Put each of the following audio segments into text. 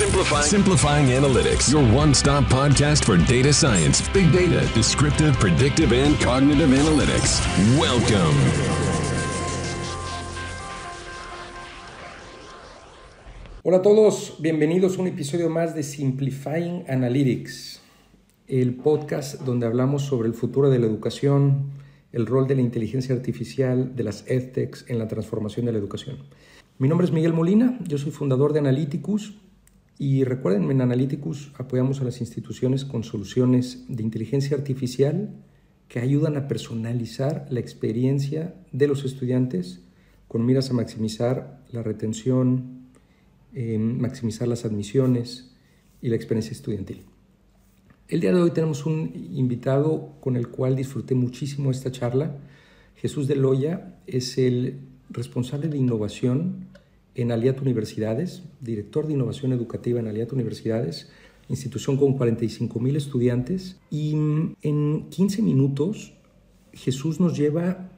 Simplifying. Simplifying Analytics, your one stop podcast for data science, big data, descriptive, predictive, and cognitive analytics. Welcome. Hola a todos, bienvenidos a un episodio más de Simplifying Analytics, el podcast donde hablamos sobre el futuro de la educación, el rol de la inteligencia artificial, de las EdTechs en la transformación de la educación. Mi nombre es Miguel Molina, yo soy fundador de Analyticus y recuerden, en Analyticus apoyamos a las instituciones con soluciones de inteligencia artificial que ayudan a personalizar la experiencia de los estudiantes con miras a maximizar la retención, eh, maximizar las admisiones y la experiencia estudiantil. El día de hoy tenemos un invitado con el cual disfruté muchísimo esta charla. Jesús de Loya es el responsable de innovación en Aliat Universidades, director de innovación educativa en Aliat Universidades, institución con 45 mil estudiantes. Y en 15 minutos Jesús nos lleva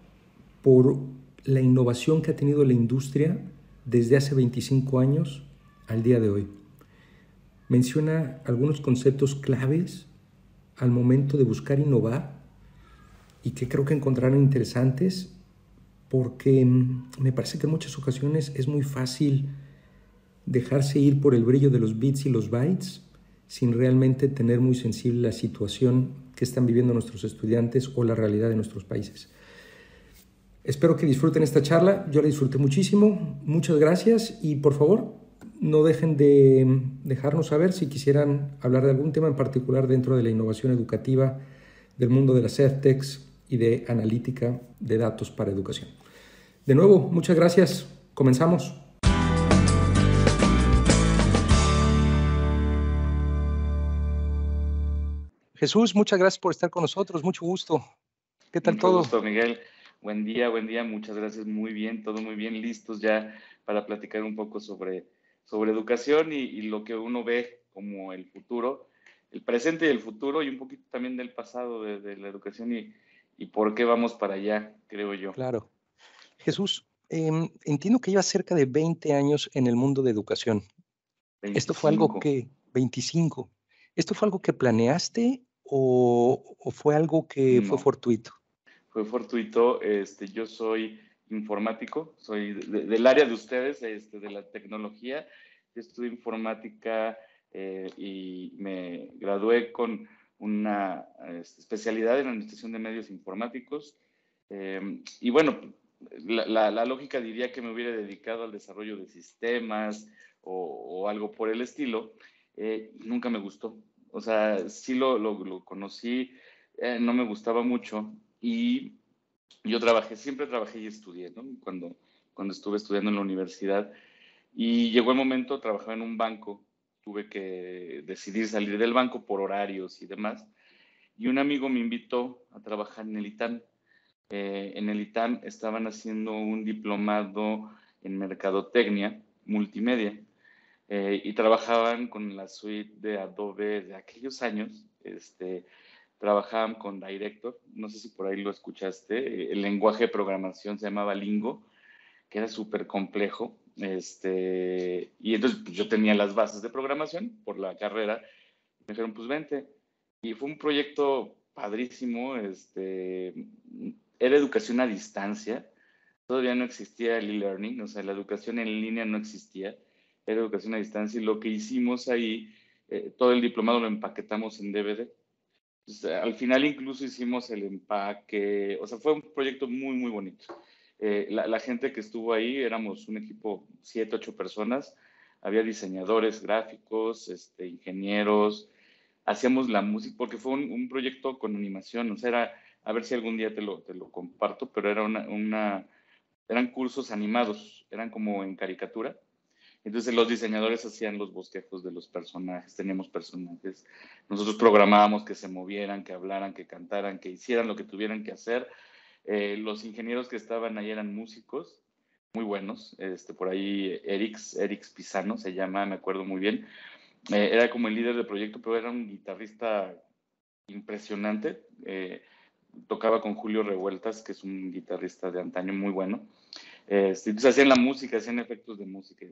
por la innovación que ha tenido la industria desde hace 25 años al día de hoy. Menciona algunos conceptos claves al momento de buscar innovar y que creo que encontrarán interesantes porque mm, me parece que en muchas ocasiones es muy fácil dejarse ir por el brillo de los bits y los bytes sin realmente tener muy sensible la situación que están viviendo nuestros estudiantes o la realidad de nuestros países. Espero que disfruten esta charla, yo la disfruté muchísimo, muchas gracias y por favor no dejen de mm, dejarnos saber si quisieran hablar de algún tema en particular dentro de la innovación educativa, del mundo de las EdTechs y de analítica de datos para educación. De nuevo, muchas gracias. Comenzamos. Jesús, muchas gracias por estar con nosotros. Mucho gusto. ¿Qué tal Mucho todo? gusto, Miguel. Buen día, buen día. Muchas gracias. Muy bien, todo muy bien. Listos ya para platicar un poco sobre, sobre educación y, y lo que uno ve como el futuro, el presente y el futuro y un poquito también del pasado de, de la educación y, y por qué vamos para allá, creo yo. Claro. Jesús, eh, entiendo que llevas cerca de 20 años en el mundo de educación. 25. ¿Esto fue algo que, 25, ¿esto fue algo que planeaste o, o fue algo que No. fue fortuito? Fue fortuito. Este, yo soy informático, soy de- del área de ustedes, este, de la tecnología. Yo estudié informática eh, y me gradué con una este, especialidad en administración de medios informáticos. Eh, y bueno, la, la- lógica diría que me hubiera dedicado al desarrollo de sistemas o, algo por el estilo. Eh, nunca me gustó. O sea, sí lo, lo- lo conocí, eh, no me gustaba mucho y yo trabajé, siempre trabajé y estudié, ¿no? Cuando, cuando estuve estudiando en la universidad y llegó el momento, trabajaba en un banco, tuve que decidir salir del banco por horarios y demás y un amigo me invitó a trabajar en el ITAM. Eh, en el ITAM estaban haciendo un diplomado en mercadotecnia multimedia eh, y trabajaban con la suite de Adobe de aquellos años. Este, trabajaban con Director, no sé si por ahí lo escuchaste, el lenguaje de programación se llamaba Lingo, que era súper complejo. Este, y entonces pues, yo tenía las bases de programación por la carrera. Me dijeron, pues vente. Y fue un proyecto padrísimo. Este, era educación a distancia. Todavía no existía el e-learning, o sea, la educación en línea no existía. Era educación a distancia. Y lo que hicimos ahí, eh, todo el diplomado lo empaquetamos en DVD. Entonces, al final incluso hicimos el empaque. O sea, fue un proyecto muy, muy bonito. Eh, la, la, gente que estuvo ahí, éramos un equipo, siete, ocho personas, había diseñadores gráficos, este, ingenieros, hacíamos la música, porque fue un, un, proyecto con animación, o sea, era, a ver si algún día te lo, te lo comparto, pero era una, una, eran cursos animados, eran como en caricatura. Entonces los diseñadores hacían los bosquejos de los personajes, teníamos personajes, nosotros programábamos que se movieran, que hablaran, que cantaran, que hicieran lo que tuvieran que hacer eh, los ingenieros que estaban ahí eran músicos muy buenos. Este, por ahí Erix, Erix Pisano se llama, me acuerdo muy bien. Eh, era como el líder del proyecto, pero era un guitarrista impresionante. Eh, tocaba con Julio Revueltas, que es un guitarrista de antaño muy bueno. Este, entonces hacían la música, hacían efectos de música.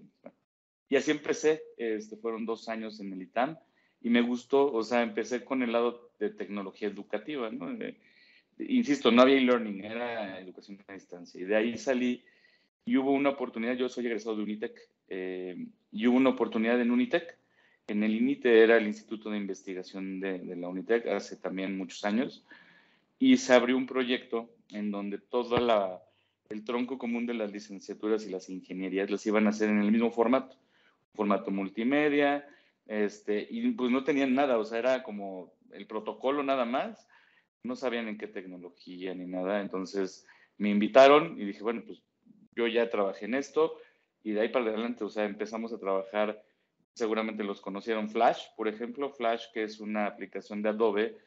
Y así empecé, este, fueron dos años en el ITAM y me gustó, o sea, empecé con el lado de tecnología educativa, ¿no? insisto, no había e-learning, era educación a distancia. Y de ahí salí y hubo una oportunidad, yo soy egresado de Unitec, eh, y hubo una oportunidad en Unitec. En el INITE era el Instituto de Investigación de, de la Unitec hace también muchos años, y se abrió un proyecto en donde todo la, el tronco común de las licenciaturas y las ingenierías las iban a hacer en el mismo formato formato multimedia, este, y pues no tenían nada, o sea, era como el protocolo nada más, no sabían en qué tecnología ni nada, entonces me invitaron y dije, bueno, pues yo ya trabajé en esto y de ahí para adelante, o sea, empezamos a trabajar, seguramente los conocieron Flash, por ejemplo, Flash, que es una aplicación de Adobe,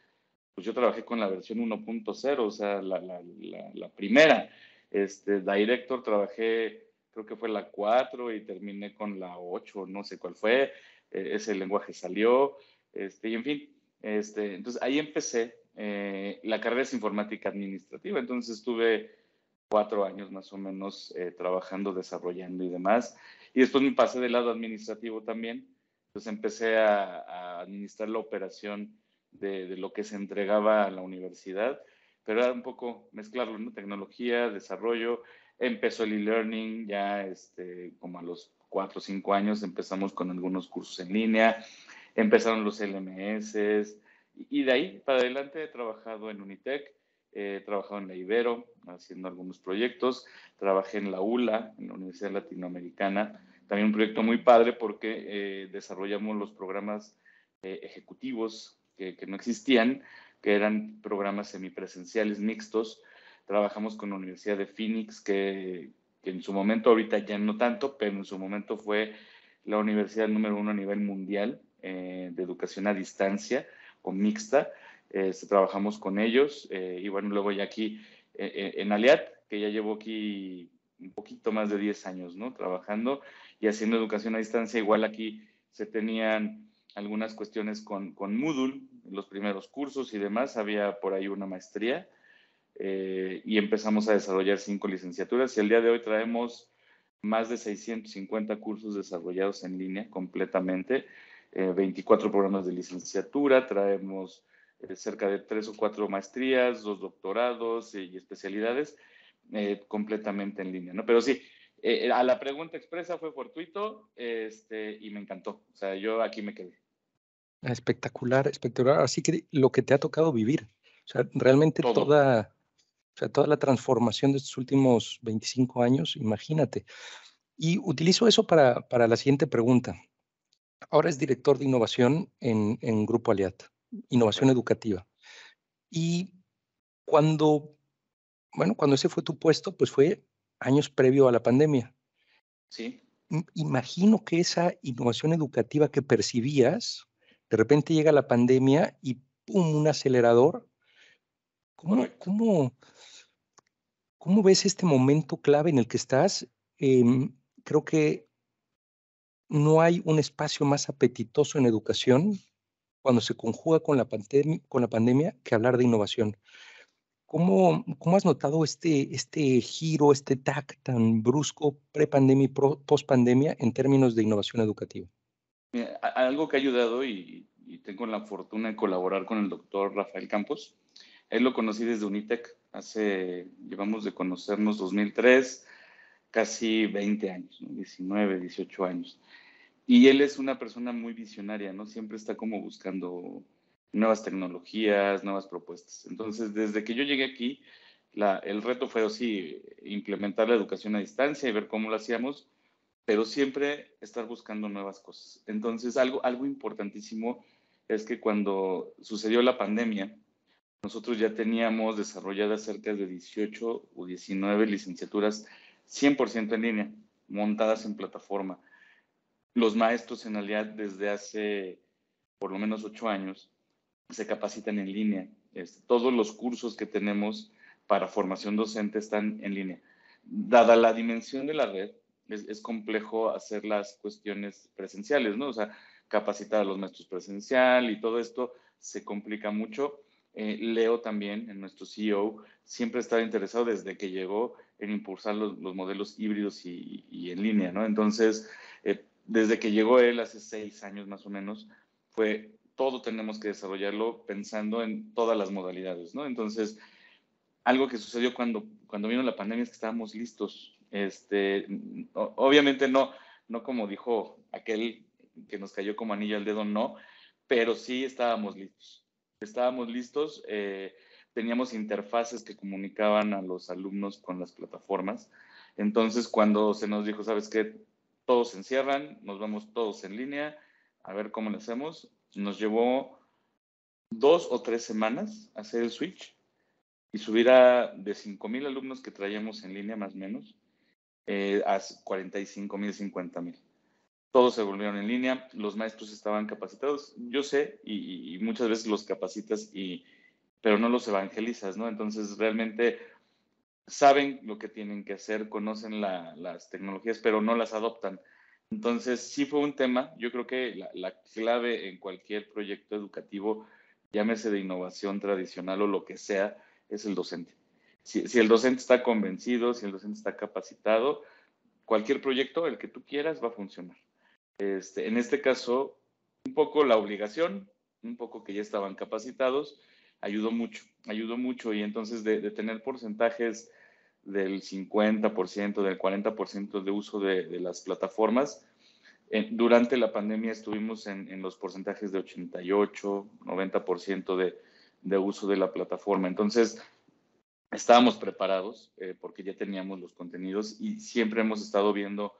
pues yo trabajé con la versión 1.0, o sea, la, la, la, la, primera. Este, Director trabajé creo que fue la 4 y terminé con la 8, no sé cuál fue, eh, ese lenguaje salió, este, y en fin, este, entonces ahí empecé, eh, la carrera es informática administrativa, entonces estuve cuatro años más o menos eh, trabajando, desarrollando y demás, y después me pasé del lado administrativo también, entonces empecé a, a administrar la operación de, de, lo que se entregaba a la universidad, pero era un poco mezclarlo, ¿no? Tecnología, desarrollo, empezó el e-learning, ya este, como a los cuatro o cinco años empezamos con algunos cursos en línea, empezaron los LMS y de ahí para adelante he trabajado en Unitec, he trabajado en la Ibero haciendo algunos proyectos, trabajé en la ULA, en la Universidad Latinoamericana, también un proyecto muy padre porque eh, desarrollamos los programas eh, ejecutivos que, no existían, que eran programas semipresenciales mixtos, Trabajamos con la Universidad de Phoenix, que, en su momento, ahorita ya no tanto, pero en su momento fue la universidad número uno a nivel mundial eh, de educación a distancia o mixta. Eh, trabajamos con ellos eh, y bueno, luego ya aquí eh, en Aliat, que ya llevo aquí un poquito más de 10 años, ¿no? Trabajando y haciendo educación a distancia. Igual aquí se tenían algunas cuestiones con, con Moodle, los primeros cursos y demás. Había por ahí una maestría eh, y empezamos a desarrollar cinco licenciaturas y el día de hoy traemos más de 650 cursos desarrollados en línea completamente, eh, 24 programas de licenciatura, traemos eh, cerca de tres o cuatro maestrías, dos doctorados y especialidades eh, completamente en línea, ¿no? Pero sí, a la pregunta expresa fue fortuito este, y me encantó, o sea, yo aquí me quedé. Espectacular, espectacular. Así que lo que te ha tocado vivir, o sea, realmente Todo. toda o sea, toda la transformación de estos últimos 25 años, imagínate. Y utilizo eso para, para la siguiente pregunta. Ahora es director de innovación en, en Grupo Aliat, innovación educativa. Y cuando, bueno, cuando ese fue tu puesto, pues fue años previo a la pandemia. Sí. Imagino que esa innovación educativa que percibías, de repente llega la pandemia y ¡pum! un acelerador. ¿Cómo, cómo, ¿Cómo ves este momento clave en el que estás? Eh, creo que no hay un espacio más apetitoso en educación cuando se conjuga con la, pandem con la pandemia que hablar de innovación. ¿Cómo, ¿Cómo, has notado este, este giro, este tac tan brusco pre-pandemia y post-pandemia en términos de innovación educativa? Mira, algo que ha ayudado y, y, tengo la fortuna de colaborar con el doctor Rafael Campos. Él lo conocí desde Unitec hace, llevamos de conocernos 2003, casi 20 años, ¿no? 19, 18 años. Y él es una persona muy visionaria, ¿no? Siempre está como buscando nuevas tecnologías, nuevas propuestas. Entonces, desde que yo llegué aquí, la, el reto fue así, implementar la educación a distancia y ver cómo lo hacíamos, pero siempre estar buscando nuevas cosas. Entonces, algo, algo importantísimo es que cuando sucedió la pandemia, nosotros ya teníamos desarrolladas cerca de 18 o 19 licenciaturas 100% en línea, montadas en plataforma. Los maestros en realidad desde hace por lo menos ocho años se capacitan en línea. Este, todos los cursos que tenemos para formación docente están en línea. Dada la dimensión de la red, es, complejo hacer las cuestiones presenciales, ¿no? O sea, capacitar a los maestros presencial y todo esto se complica mucho eh, Leo también, en nuestro CEO, siempre estaba interesado desde que llegó en impulsar los, los modelos híbridos y, y, en línea, ¿no? Entonces, eh, desde que llegó él hace seis años más o menos, fue todo tenemos que desarrollarlo pensando en todas las modalidades, ¿no? Entonces, algo que sucedió cuando, cuando vino la pandemia es que estábamos listos. Este, obviamente no, no como dijo aquel que nos cayó como anillo al dedo, no, pero sí estábamos listos. Estábamos listos, eh, teníamos interfaces que comunicaban a los alumnos con las plataformas. Entonces, cuando se nos dijo, ¿sabes qué? Todos se encierran, nos vamos todos en línea, a ver cómo lo hacemos. Nos llevó dos o tres semanas hacer el switch y subir a de 5.000 alumnos que traíamos en línea más o menos eh, a 45.000, 50.000 todos se volvieron en línea, los maestros estaban capacitados. Yo sé, y, muchas veces los capacitas, y, pero no los evangelizas, ¿no? Entonces, realmente saben lo que tienen que hacer, conocen las tecnologías, pero no las adoptan. Entonces, sí fue un tema, yo creo que la, clave en cualquier proyecto educativo, llámese de innovación tradicional o lo que sea, es el docente. Si, el docente está convencido, si el docente está capacitado, cualquier proyecto, el que tú quieras, va a funcionar. Este, en este caso, un poco la obligación, un poco que ya estaban capacitados, ayudó mucho, ayudó mucho y entonces de, tener porcentajes del 50%, del 40% de uso de, las plataformas, durante la pandemia estuvimos en, los porcentajes de 88, 90% de, de uso de la plataforma. Entonces, estábamos preparados eh, porque ya teníamos los contenidos y siempre hemos estado viendo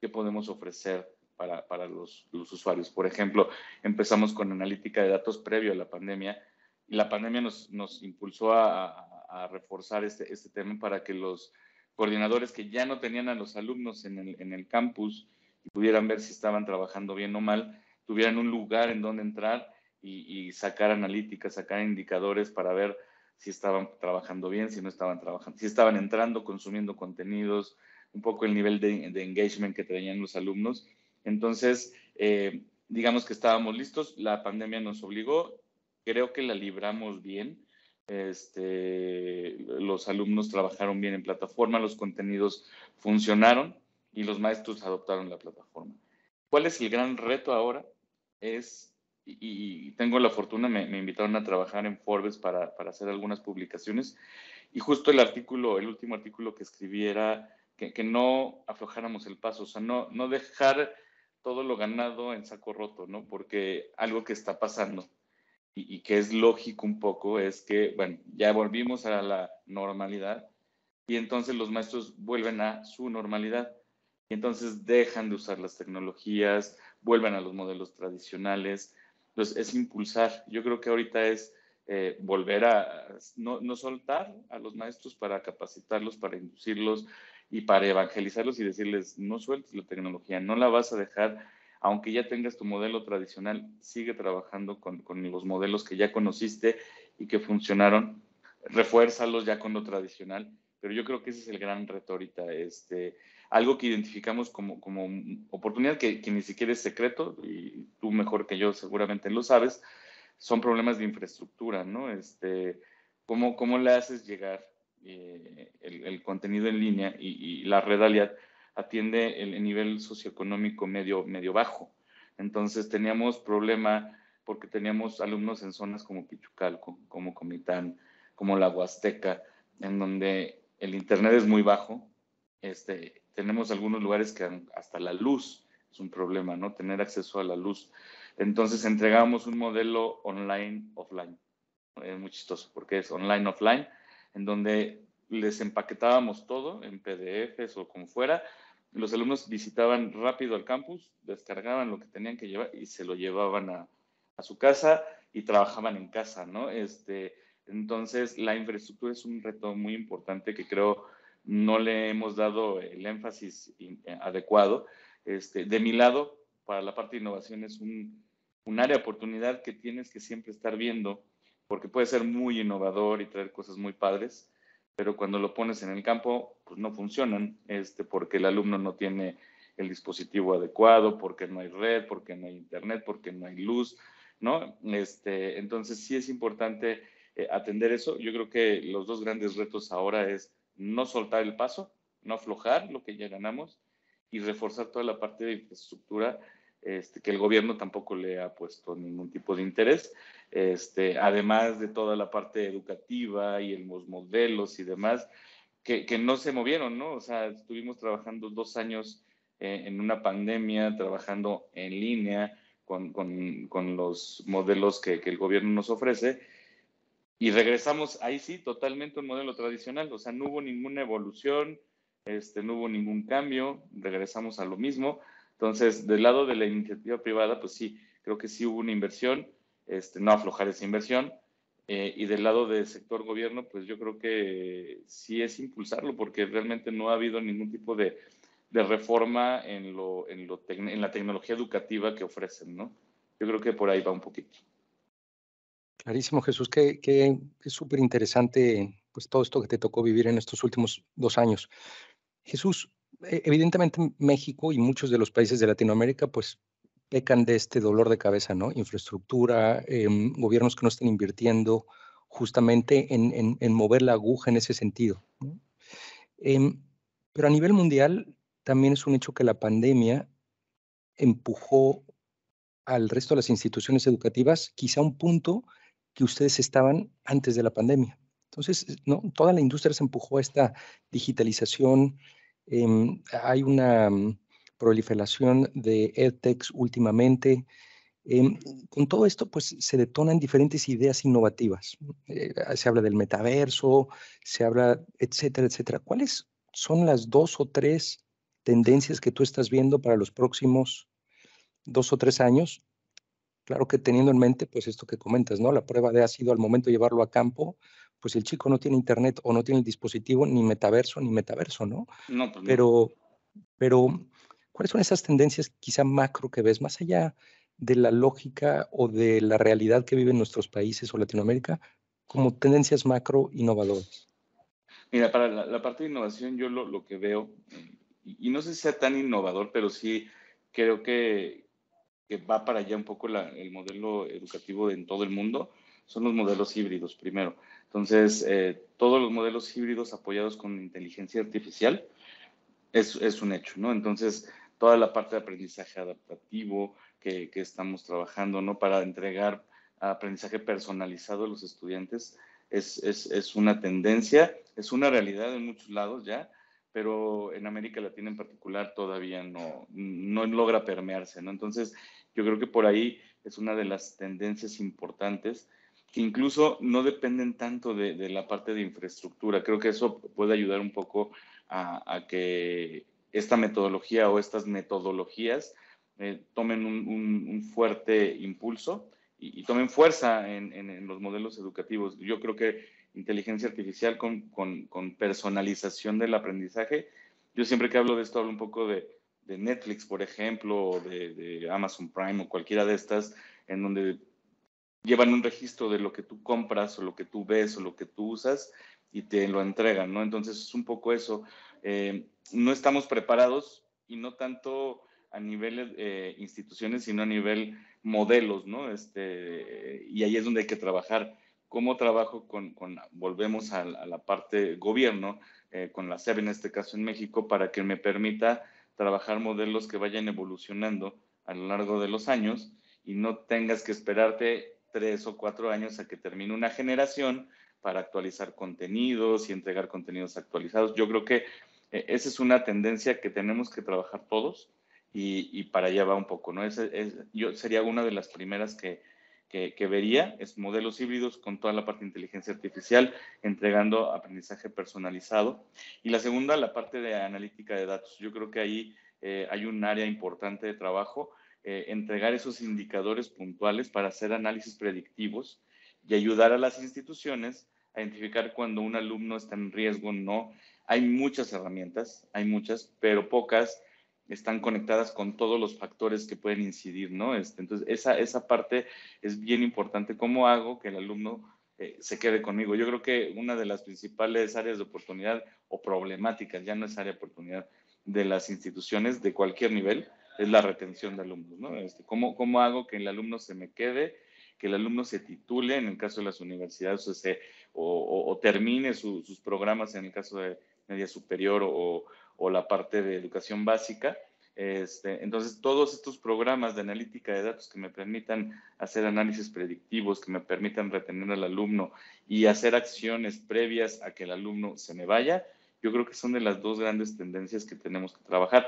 qué podemos ofrecer para, para los, los, usuarios. Por ejemplo, empezamos con analítica de datos previo a la pandemia y la pandemia nos, nos impulsó a, a, reforzar este, este tema para que los coordinadores que ya no tenían a los alumnos en el, en el campus y pudieran ver si estaban trabajando bien o mal, tuvieran un lugar en donde entrar y, y sacar analíticas, sacar indicadores para ver si estaban trabajando bien, si no estaban trabajando, si estaban entrando, consumiendo contenidos, un poco el nivel de, de engagement que tenían los alumnos entonces, eh, digamos que estábamos listos, la pandemia nos obligó, creo que la libramos bien. Este, los alumnos trabajaron bien en plataforma, los contenidos funcionaron y los maestros adoptaron la plataforma. ¿Cuál es el gran reto ahora? Es, y, tengo la fortuna, me, invitaron a trabajar en Forbes para, para, hacer algunas publicaciones y justo el artículo, el último artículo que escribí era que, que no aflojáramos el paso, o sea, no, no dejar todo lo ganado en saco roto, ¿no? Porque algo que está pasando y, que es lógico un poco es que, bueno, ya volvimos a la normalidad y entonces los maestros vuelven a su normalidad y entonces dejan de usar las tecnologías, vuelven a los modelos tradicionales. Entonces es impulsar. Yo creo que ahorita es eh, volver a no, no soltar a los maestros para capacitarlos, para inducirlos, y para evangelizarlos y decirles, no sueltes la tecnología, no la vas a dejar, aunque ya tengas tu modelo tradicional, sigue trabajando con, los modelos que ya conociste y que funcionaron, refuérzalos ya con lo tradicional, pero yo creo que ese es el gran reto ahorita, este, algo que identificamos como, como oportunidad que, que ni siquiera es secreto, y tú mejor que yo seguramente lo sabes, son problemas de infraestructura, ¿no? Este, ¿cómo, ¿Cómo le haces llegar eh, el, contenido en línea y, la red atiende el, nivel socioeconómico medio, medio bajo. Entonces teníamos problema porque teníamos alumnos en zonas como Pichucalco, como Comitán, como la Huasteca, en donde el internet es muy bajo. Este, tenemos algunos lugares que hasta la luz es un problema, ¿no? Tener acceso a la luz. Entonces entregamos un modelo online, offline. Es muy chistoso porque es online, offline en donde les empaquetábamos todo en PDFs o como fuera. Los alumnos visitaban rápido al campus, descargaban lo que tenían que llevar y se lo llevaban a, su casa y trabajaban en casa, ¿no? Este, entonces, la infraestructura es un reto muy importante que creo no le hemos dado el énfasis adecuado. Este, de mi lado, para la parte de innovación es un, un área de oportunidad que tienes que siempre estar viendo porque puede ser muy innovador y traer cosas muy padres, pero cuando lo pones en el campo, pues no funcionan, este, porque el alumno no tiene el dispositivo adecuado, porque no hay red, porque no hay internet, porque no hay luz, ¿no? Este, entonces sí es importante eh, atender eso. Yo creo que los dos grandes retos ahora es no soltar el paso, no aflojar lo que ya ganamos y reforzar toda la parte de infraestructura este, que el gobierno tampoco le ha puesto ningún tipo de interés, este, además de toda la parte educativa y los modelos y demás, que, que, no se movieron, ¿no? O sea, estuvimos trabajando dos años eh, en una pandemia, trabajando en línea con, con, con los modelos que, que, el gobierno nos ofrece, y regresamos ahí sí totalmente un modelo tradicional, o sea, no hubo ninguna evolución, este, no hubo ningún cambio, regresamos a lo mismo. Entonces, del lado de la iniciativa privada, pues sí, creo que sí hubo una inversión, este, no aflojar esa inversión. Eh, y del lado del sector gobierno, pues yo creo que sí es impulsarlo, porque realmente no ha habido ningún tipo de, de reforma en, lo, en, lo en la tecnología educativa que ofrecen, ¿no? Yo creo que por ahí va un poquito. Clarísimo, Jesús, que, que es súper interesante pues todo esto que te tocó vivir en estos últimos dos años. Jesús, evidentemente México y muchos de los países de Latinoamérica pues pecan de este dolor de cabeza, ¿no? Infraestructura, em, gobiernos que no están invirtiendo justamente en, mover la aguja en ese sentido. Em, pero a nivel mundial también es un hecho que la pandemia empujó al resto de las instituciones educativas quizá un punto que ustedes estaban antes de la pandemia. Entonces, ¿no? toda la industria se empujó a esta digitalización, Em, hay una mm, proliferación de EdTechs últimamente. Em, con todo esto, pues se detonan diferentes ideas innovativas. Eh, se habla del metaverso, se habla, etcétera, etcétera. ¿Cuáles son las dos o tres tendencias que tú estás viendo para los próximos dos o tres años? Claro que teniendo en mente, pues esto que comentas, ¿no? La prueba de ha sido al momento de llevarlo a campo, pues el chico no tiene internet o no tiene el dispositivo ni metaverso ni metaverso, ¿no? No, pues pero, pero, ¿cuáles son esas tendencias quizá macro que ves más allá de la lógica o de la realidad que viven nuestros países o Latinoamérica como tendencias macro innovadoras? Mira, para la, parte de innovación yo lo, lo que veo, y, no sé si sea tan innovador, pero sí creo que, que va para allá un poco la, el modelo educativo en todo el mundo, son los modelos híbridos primero. Entonces, eh, todos los modelos híbridos apoyados con inteligencia artificial es, es, un hecho, ¿no? Entonces, toda la parte de aprendizaje adaptativo que, que estamos trabajando, ¿no? Para entregar aprendizaje personalizado a los estudiantes es, es, es, una tendencia, es una realidad en muchos lados ya, pero en América Latina en particular todavía no, no logra permearse, ¿no? Entonces, yo creo que por ahí es una de las tendencias importantes que incluso no dependen tanto de, de, la parte de infraestructura. Creo que eso puede ayudar un poco a, a que esta metodología o estas metodologías eh, tomen un, un, fuerte impulso y, tomen fuerza en, en, en, los modelos educativos. Yo creo que inteligencia artificial con, con, con, personalización del aprendizaje, yo siempre que hablo de esto hablo un poco de, de Netflix, por ejemplo, o de, de Amazon Prime o cualquiera de estas, en donde llevan un registro de lo que tú compras o lo que tú ves o lo que tú usas y te lo entregan, ¿no? Entonces es un poco eso. Eh, no estamos preparados y no tanto a nivel eh, instituciones, sino a nivel modelos, ¿no? Este, y ahí es donde hay que trabajar. ¿Cómo trabajo con, con volvemos a, la parte gobierno, eh, con la SEB en este caso en México, para que me permita trabajar modelos que vayan evolucionando a lo largo de los años y no tengas que esperarte tres o cuatro años a que termine una generación para actualizar contenidos y entregar contenidos actualizados. Yo creo que eh, esa es una tendencia que tenemos que trabajar todos y, para allá va un poco, ¿no? Es, yo sería una de las primeras que, que, que, vería, es modelos híbridos con toda la parte de inteligencia artificial, entregando aprendizaje personalizado. Y la segunda, la parte de analítica de datos. Yo creo que ahí eh, hay un área importante de trabajo eh, entregar esos indicadores puntuales para hacer análisis predictivos y ayudar a las instituciones a identificar cuando un alumno está en riesgo o no. Hay muchas herramientas, hay muchas, pero pocas están conectadas con todos los factores que pueden incidir, ¿no? Este, entonces, esa, esa parte es bien importante. ¿Cómo hago que el alumno eh, se quede conmigo? Yo creo que una de las principales áreas de oportunidad o problemáticas, ya no es área de oportunidad, de las instituciones de cualquier nivel, es la retención de alumnos, ¿no? Este, ¿cómo, ¿Cómo hago que el alumno se me quede, que el alumno se titule en el caso de las universidades o, o termine su, sus programas en el caso de media superior o, o la parte de educación básica. Este, entonces, todos estos programas de analítica de datos que me permitan hacer análisis predictivos, que me permitan retener al alumno y hacer acciones previas a que el alumno se me vaya, yo creo que son de las dos grandes tendencias que tenemos que trabajar.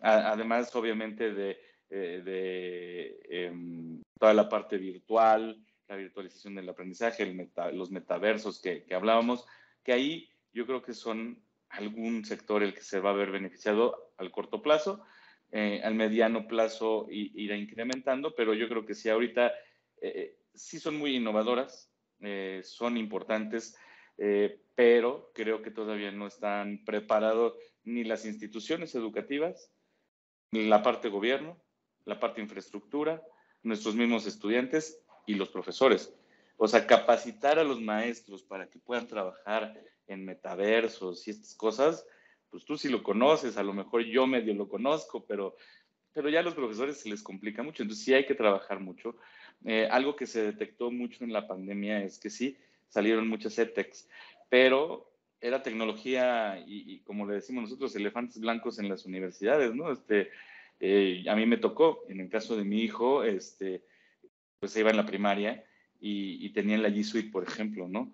Además, obviamente, de, eh, em, toda la parte virtual, la virtualización del aprendizaje, los metaversos que, hablábamos, que ahí yo creo que son algún sector el que se va a ver beneficiado al corto plazo, eh, al mediano plazo irá incrementando, pero yo creo que sí, ahorita eh, sí son muy innovadoras, son importantes, pero creo que todavía no están preparados ni las instituciones educativas, la parte gobierno, la parte infraestructura, nuestros mismos estudiantes y los profesores. O sea, capacitar a los maestros para que puedan trabajar en metaversos y estas cosas, pues tú sí lo conoces, a lo mejor yo medio lo conozco, pero, pero ya a los profesores se les complica mucho, entonces sí hay que trabajar mucho. Eh, algo que se detectó mucho en la pandemia es que sí, salieron muchas ETEX, pero era tecnología y, como le decimos nosotros, elefantes blancos en las universidades, ¿no? Este, eh, a mí me tocó, en el caso de mi hijo, este, pues se iba en la primaria y, y tenían la G Suite, por ejemplo, ¿no?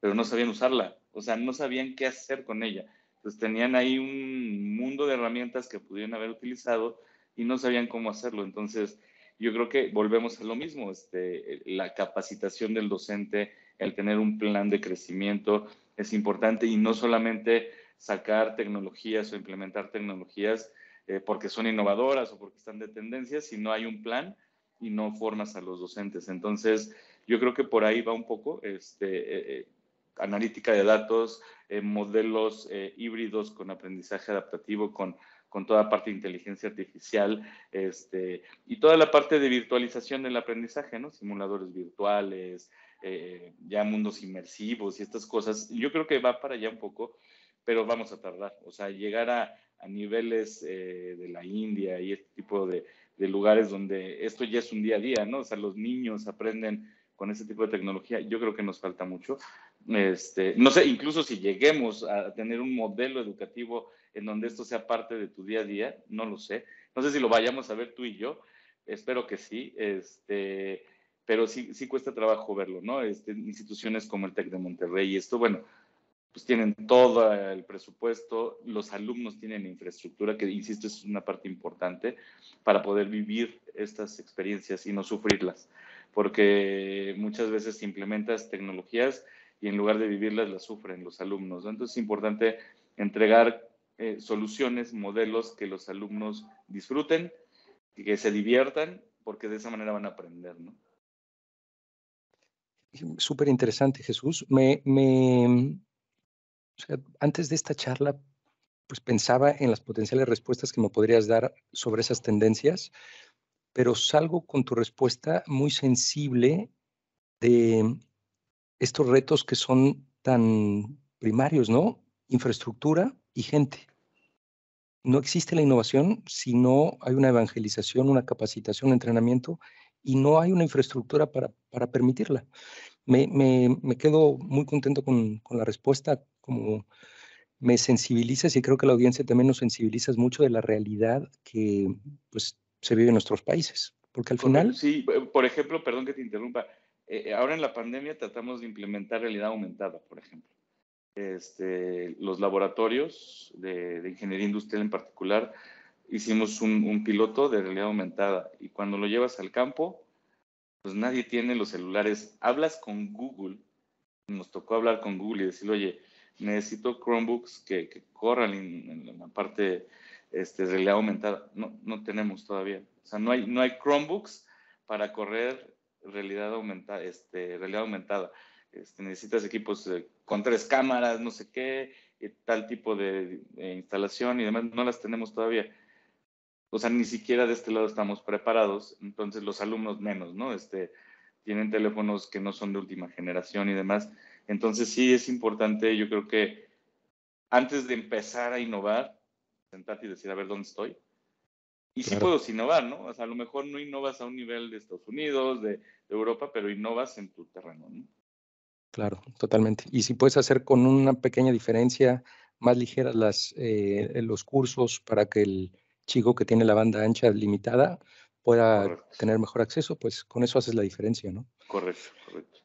Pero no sabían usarla, o sea, no sabían qué hacer con ella. Entonces tenían ahí un mundo de herramientas que pudieron haber utilizado y no sabían cómo hacerlo. Entonces, yo creo que volvemos a lo mismo, este, la capacitación del docente, el tener un plan de crecimiento es importante y no solamente sacar tecnologías o implementar tecnologías eh, porque son innovadoras o porque están de tendencia, sino hay un plan y no formas a los docentes. Entonces, yo creo que por ahí va un poco este, eh, eh, analítica de datos, modelos híbridos con aprendizaje adaptativo, con, con toda parte de inteligencia artificial este, y toda la parte de virtualización del aprendizaje, ¿no? Simuladores virtuales, eh, ya mundos inmersivos y estas cosas. Yo creo que va para allá un poco, pero vamos a tardar. O sea, llegar a, a niveles de la India y este tipo de, de lugares donde esto ya es un día a día, ¿no? O sea, los niños aprenden con ese tipo de tecnología, yo creo que nos falta mucho. Este, no sé, incluso si lleguemos a tener un modelo educativo en donde esto sea parte de tu día a día, no lo sé. No sé si lo vayamos a ver tú y yo, espero que sí, este, pero sí, sí cuesta trabajo verlo, ¿no? Este, instituciones como el TEC de Monterrey y esto, bueno, pues tienen todo el presupuesto, los alumnos tienen infraestructura, que insisto, es una parte importante para poder vivir estas experiencias y no sufrirlas, porque muchas veces implementas tecnologías y en lugar de vivirlas las sufren los alumnos. Entonces es importante entregar eh, soluciones, modelos que los alumnos disfruten, que se diviertan, porque de esa manera van a aprender, ¿no? Súper interesante, Jesús. Me, me, antes de esta charla, pues pensaba en las potenciales respuestas que me podrías dar sobre esas tendencias, pero salgo con tu respuesta muy sensible de estos retos que son tan primarios, ¿no? Infraestructura y gente. No existe la innovación si no hay una evangelización, una capacitación, un entrenamiento y no hay una infraestructura para, para permitirla. Me, me, me, quedo muy contento con, con, la respuesta, como me sensibilizas y creo que la audiencia también nos sensibilizas mucho de la realidad que pues, se vive en nuestros países. Porque al final... Sí, por ejemplo, perdón que te interrumpa, eh, ahora en la pandemia tratamos de implementar realidad aumentada, por ejemplo. Este, los laboratorios de, ingeniería industrial en particular, hicimos un, piloto de realidad aumentada y cuando lo llevas al campo, pues nadie tiene los celulares. Hablas con Google, nos tocó hablar con Google y decirle, oye, necesito Chromebooks que, corran en, la parte este, de realidad aumentada. No, no tenemos todavía. O sea, no hay, no hay Chromebooks para correr realidad aumentada, este, realidad aumentada. Este, necesitas equipos con tres cámaras, no sé qué, tal tipo de, instalación y demás, no las tenemos todavía. O sea, ni siquiera de este lado estamos preparados, entonces los alumnos menos, ¿no? Este, tienen teléfonos que no son de última generación y demás. Entonces sí es importante, yo creo que antes de empezar a innovar, sentarte y decir, a ver, ¿dónde estoy? Y sí puedo innovar, ¿no? O sea, a lo mejor no innovas a un nivel de Estados Unidos, de, Europa, pero innovas en tu terreno, ¿no? Claro, totalmente. Y si puedes hacer con una pequeña diferencia más ligeras las, eh, los cursos para que el chico que tiene la banda ancha limitada pueda tener mejor acceso, pues con eso haces la diferencia, ¿no? Correcto, correcto.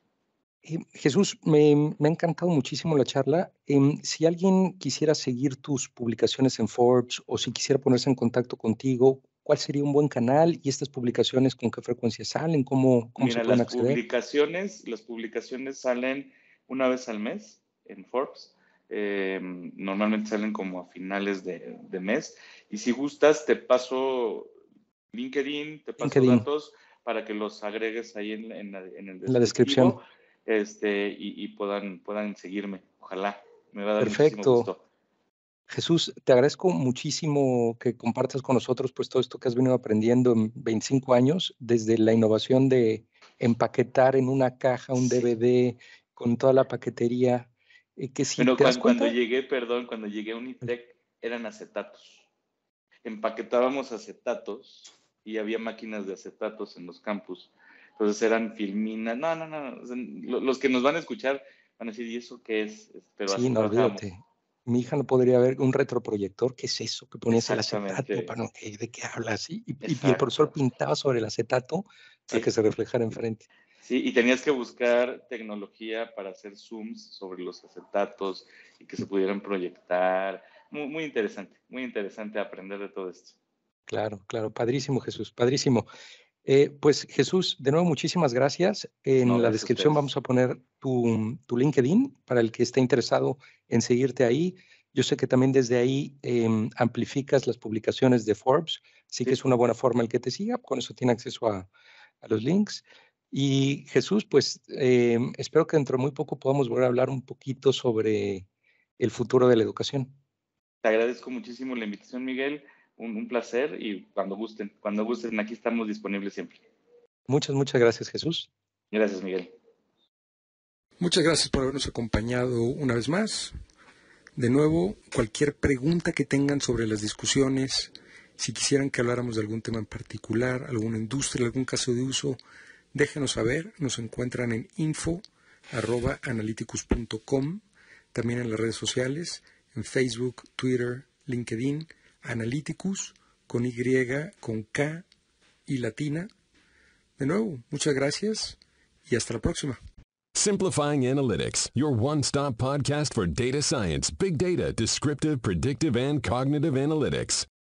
Eh, Jesús, me, me, ha encantado muchísimo la charla. Em, si alguien quisiera seguir tus publicaciones en Forbes o si quisiera ponerse en contacto contigo, ¿cuál sería un buen canal? ¿Y estas publicaciones con qué frecuencia salen? ¿Cómo, cómo se pueden las acceder? Publicaciones, las publicaciones salen una vez al mes en Forbes. Em, normalmente salen como a finales de, de, mes. Y si gustas, te paso LinkedIn, te paso datos para que los agregues ahí en, en, en el la descripción este, y, y, puedan, puedan seguirme. Ojalá. Me va a dar Perfecto. gusto. Jesús, te agradezco muchísimo que compartas con nosotros pues todo esto que has venido aprendiendo en 25 años, desde la innovación de empaquetar en una caja un DVD con toda la paquetería. Eh, que si Pero te das cuando, cuenta, cuando llegué, perdón, cuando llegué a Unitec eran acetatos. Empaquetábamos acetatos y había máquinas de acetatos en los campus. Entonces eran filminas. No, no, no. Los que nos van a escuchar van a decir, ¿y eso qué es? Pero sí, no, olvídate. Mi hija no podría ver un retroproyector. ¿Qué es eso? Que ponías el acetato. ¿De qué hablas? Y, y, y, el profesor pintaba sobre el acetato para sí. que se reflejara enfrente. Sí, y tenías que buscar tecnología para hacer zooms sobre los acetatos y que se pudieran proyectar. Muy, muy interesante, muy interesante aprender de todo esto. Claro, claro, padrísimo Jesús, padrísimo. Eh, pues Jesús, de nuevo muchísimas gracias. En no, la descripción vamos a poner tu, tu, LinkedIn para el que esté interesado en seguirte ahí. Yo sé que también desde ahí eh, amplificas las publicaciones de Forbes, así sí. que es una buena forma el que te siga, con eso tiene acceso a, a los links. Y Jesús, pues eh, espero que dentro de muy poco podamos volver a hablar un poquito sobre el futuro de la educación. Te agradezco muchísimo la invitación, Miguel un, un, placer y cuando gusten, cuando gusten, aquí estamos disponibles siempre. Muchas, muchas gracias, Jesús. Gracias, Miguel. Muchas gracias por habernos acompañado una vez más. De nuevo, cualquier pregunta que tengan sobre las discusiones, si quisieran que habláramos de algún tema en particular, alguna industria, algún caso de uso, déjenos saber. Nos encuentran en info.analyticus.com, también en las redes sociales, en Facebook, Twitter, LinkedIn. Analyticus con Y, con K y latina. De nuevo, muchas gracias y hasta la próxima. Simplifying Analytics, your one stop podcast for data science, big data, descriptive, predictive, and cognitive analytics.